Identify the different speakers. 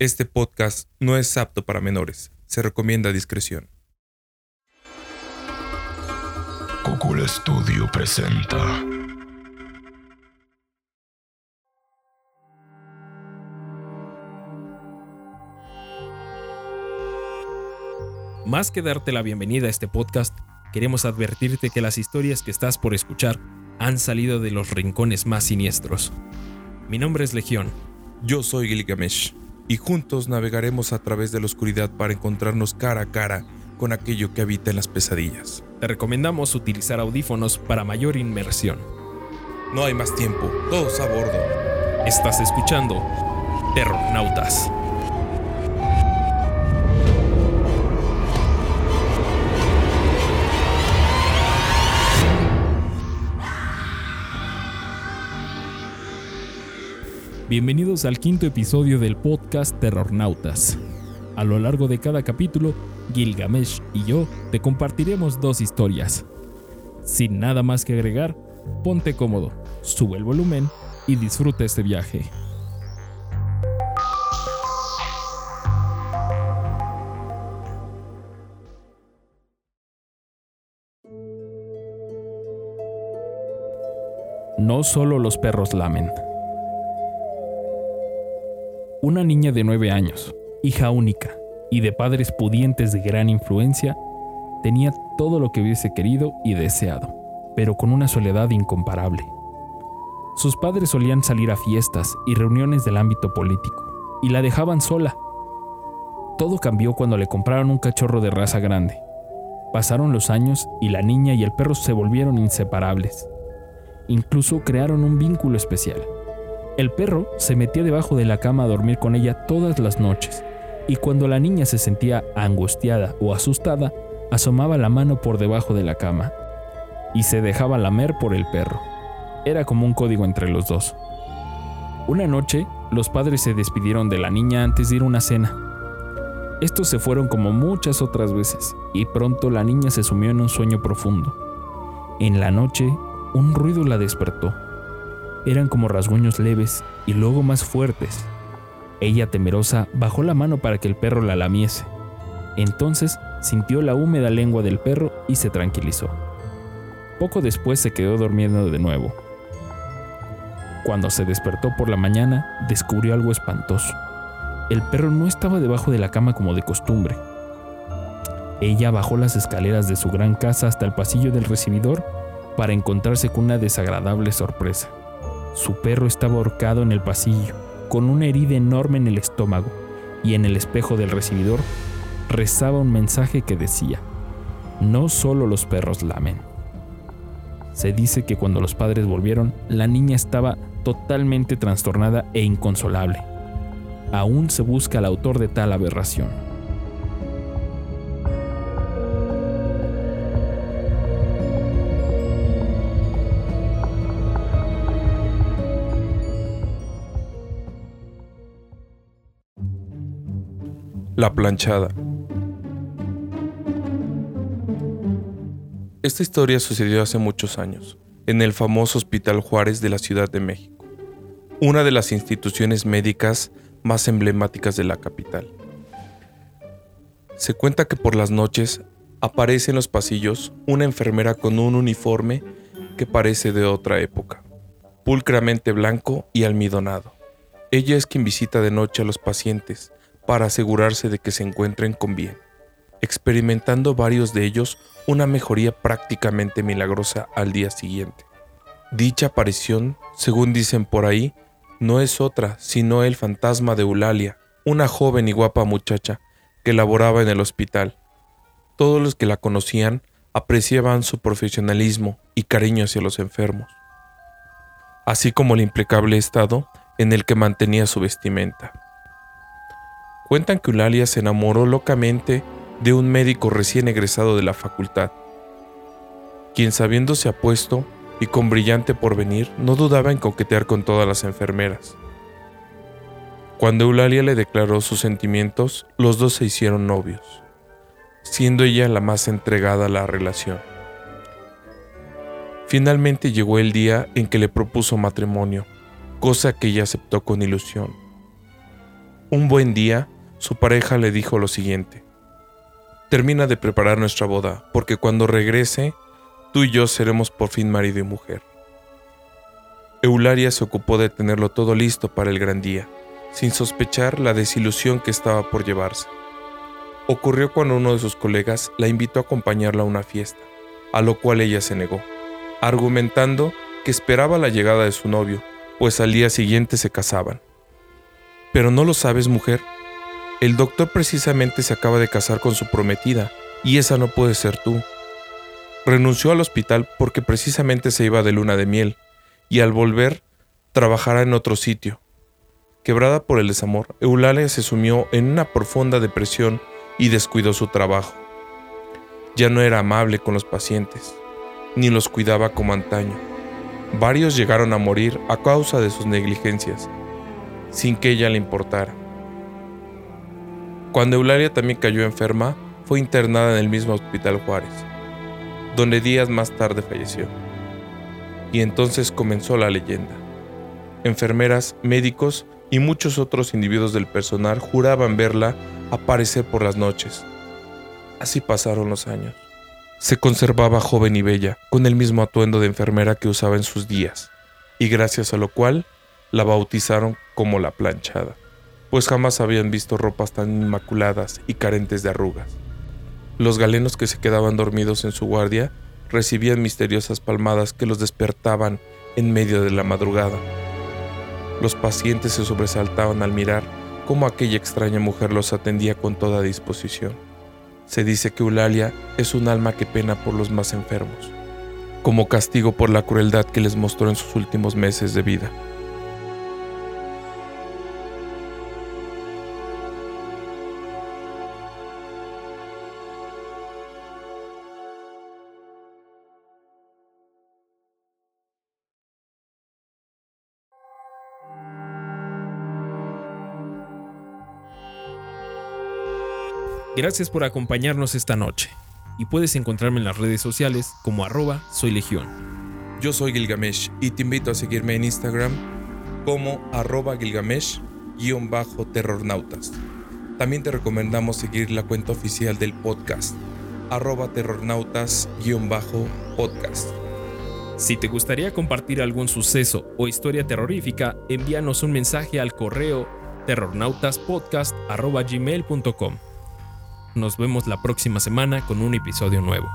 Speaker 1: Este podcast no es apto para menores. Se recomienda discreción.
Speaker 2: Cocula Studio presenta.
Speaker 3: Más que darte la bienvenida a este podcast, queremos advertirte que las historias que estás por escuchar han salido de los rincones más siniestros. Mi nombre es Legión.
Speaker 1: Yo soy Gilgamesh y juntos navegaremos a través de la oscuridad para encontrarnos cara a cara con aquello que habita en las pesadillas.
Speaker 3: Te recomendamos utilizar audífonos para mayor inmersión.
Speaker 1: No hay más tiempo, todos a bordo.
Speaker 3: Estás escuchando Terrornautas. Bienvenidos al quinto episodio del podcast Terrornautas. A lo largo de cada capítulo, Gilgamesh y yo te compartiremos dos historias. Sin nada más que agregar, ponte cómodo, sube el volumen y disfruta este viaje. No solo los perros lamen. Una niña de 9 años, hija única y de padres pudientes de gran influencia, tenía todo lo que hubiese querido y deseado, pero con una soledad incomparable. Sus padres solían salir a fiestas y reuniones del ámbito político, y la dejaban sola. Todo cambió cuando le compraron un cachorro de raza grande. Pasaron los años y la niña y el perro se volvieron inseparables. Incluso crearon un vínculo especial. El perro se metía debajo de la cama a dormir con ella todas las noches, y cuando la niña se sentía angustiada o asustada, asomaba la mano por debajo de la cama y se dejaba lamer por el perro. Era como un código entre los dos. Una noche, los padres se despidieron de la niña antes de ir a una cena. Estos se fueron como muchas otras veces, y pronto la niña se sumió en un sueño profundo. En la noche, un ruido la despertó eran como rasguños leves y luego más fuertes. Ella, temerosa, bajó la mano para que el perro la lamiese. Entonces sintió la húmeda lengua del perro y se tranquilizó. Poco después se quedó durmiendo de nuevo. Cuando se despertó por la mañana, descubrió algo espantoso. El perro no estaba debajo de la cama como de costumbre. Ella bajó las escaleras de su gran casa hasta el pasillo del recibidor para encontrarse con una desagradable sorpresa. Su perro estaba ahorcado en el pasillo, con una herida enorme en el estómago, y en el espejo del recibidor rezaba un mensaje que decía, no solo los perros lamen. Se dice que cuando los padres volvieron, la niña estaba totalmente trastornada e inconsolable. Aún se busca al autor de tal aberración.
Speaker 1: La planchada. Esta historia sucedió hace muchos años, en el famoso Hospital Juárez de la Ciudad de México, una de las instituciones médicas más emblemáticas de la capital. Se cuenta que por las noches aparece en los pasillos una enfermera con un uniforme que parece de otra época, pulcramente blanco y almidonado. Ella es quien visita de noche a los pacientes para asegurarse de que se encuentren con bien, experimentando varios de ellos una mejoría prácticamente milagrosa al día siguiente. Dicha aparición, según dicen por ahí, no es otra sino el fantasma de Eulalia, una joven y guapa muchacha que laboraba en el hospital. Todos los que la conocían apreciaban su profesionalismo y cariño hacia los enfermos, así como el impecable estado en el que mantenía su vestimenta. Cuentan que Eulalia se enamoró locamente de un médico recién egresado de la facultad, quien sabiéndose apuesto y con brillante porvenir no dudaba en coquetear con todas las enfermeras. Cuando Eulalia le declaró sus sentimientos, los dos se hicieron novios, siendo ella la más entregada a la relación. Finalmente llegó el día en que le propuso matrimonio, cosa que ella aceptó con ilusión. Un buen día, su pareja le dijo lo siguiente. Termina de preparar nuestra boda, porque cuando regrese, tú y yo seremos por fin marido y mujer. Eularia se ocupó de tenerlo todo listo para el gran día, sin sospechar la desilusión que estaba por llevarse. Ocurrió cuando uno de sus colegas la invitó a acompañarla a una fiesta, a lo cual ella se negó, argumentando que esperaba la llegada de su novio, pues al día siguiente se casaban. Pero no lo sabes, mujer. El doctor precisamente se acaba de casar con su prometida, y esa no puede ser tú. Renunció al hospital porque precisamente se iba de luna de miel, y al volver trabajará en otro sitio. Quebrada por el desamor, Eulalia se sumió en una profunda depresión y descuidó su trabajo. Ya no era amable con los pacientes, ni los cuidaba como antaño. Varios llegaron a morir a causa de sus negligencias, sin que ella le importara. Cuando Eulalia también cayó enferma, fue internada en el mismo hospital Juárez, donde días más tarde falleció. Y entonces comenzó la leyenda. Enfermeras, médicos y muchos otros individuos del personal juraban verla aparecer por las noches. Así pasaron los años. Se conservaba joven y bella, con el mismo atuendo de enfermera que usaba en sus días, y gracias a lo cual la bautizaron como la planchada, pues jamás habían visto ropas tan inmaculadas y carentes de arrugas. Los galenos que se quedaban dormidos en su guardia recibían misteriosas palmadas que los despertaban en medio de la madrugada. Los pacientes se sobresaltaban al mirar cómo aquella extraña mujer los atendía con toda disposición. Se dice que Eulalia es un alma que pena por los más enfermos, como castigo por la crueldad que les mostró en sus últimos meses de vida.
Speaker 3: Gracias por acompañarnos esta noche y puedes encontrarme en las redes sociales como arroba soy legión.
Speaker 1: Yo soy Gilgamesh y te invito a seguirme en Instagram como arroba Gilgamesh-terrornautas. También te recomendamos seguir la cuenta oficial del podcast arroba terrornautas-podcast.
Speaker 3: Si te gustaría compartir algún suceso o historia terrorífica, envíanos un mensaje al correo terrornautaspodcast.gmail.com. Nos vemos la próxima semana con un episodio nuevo.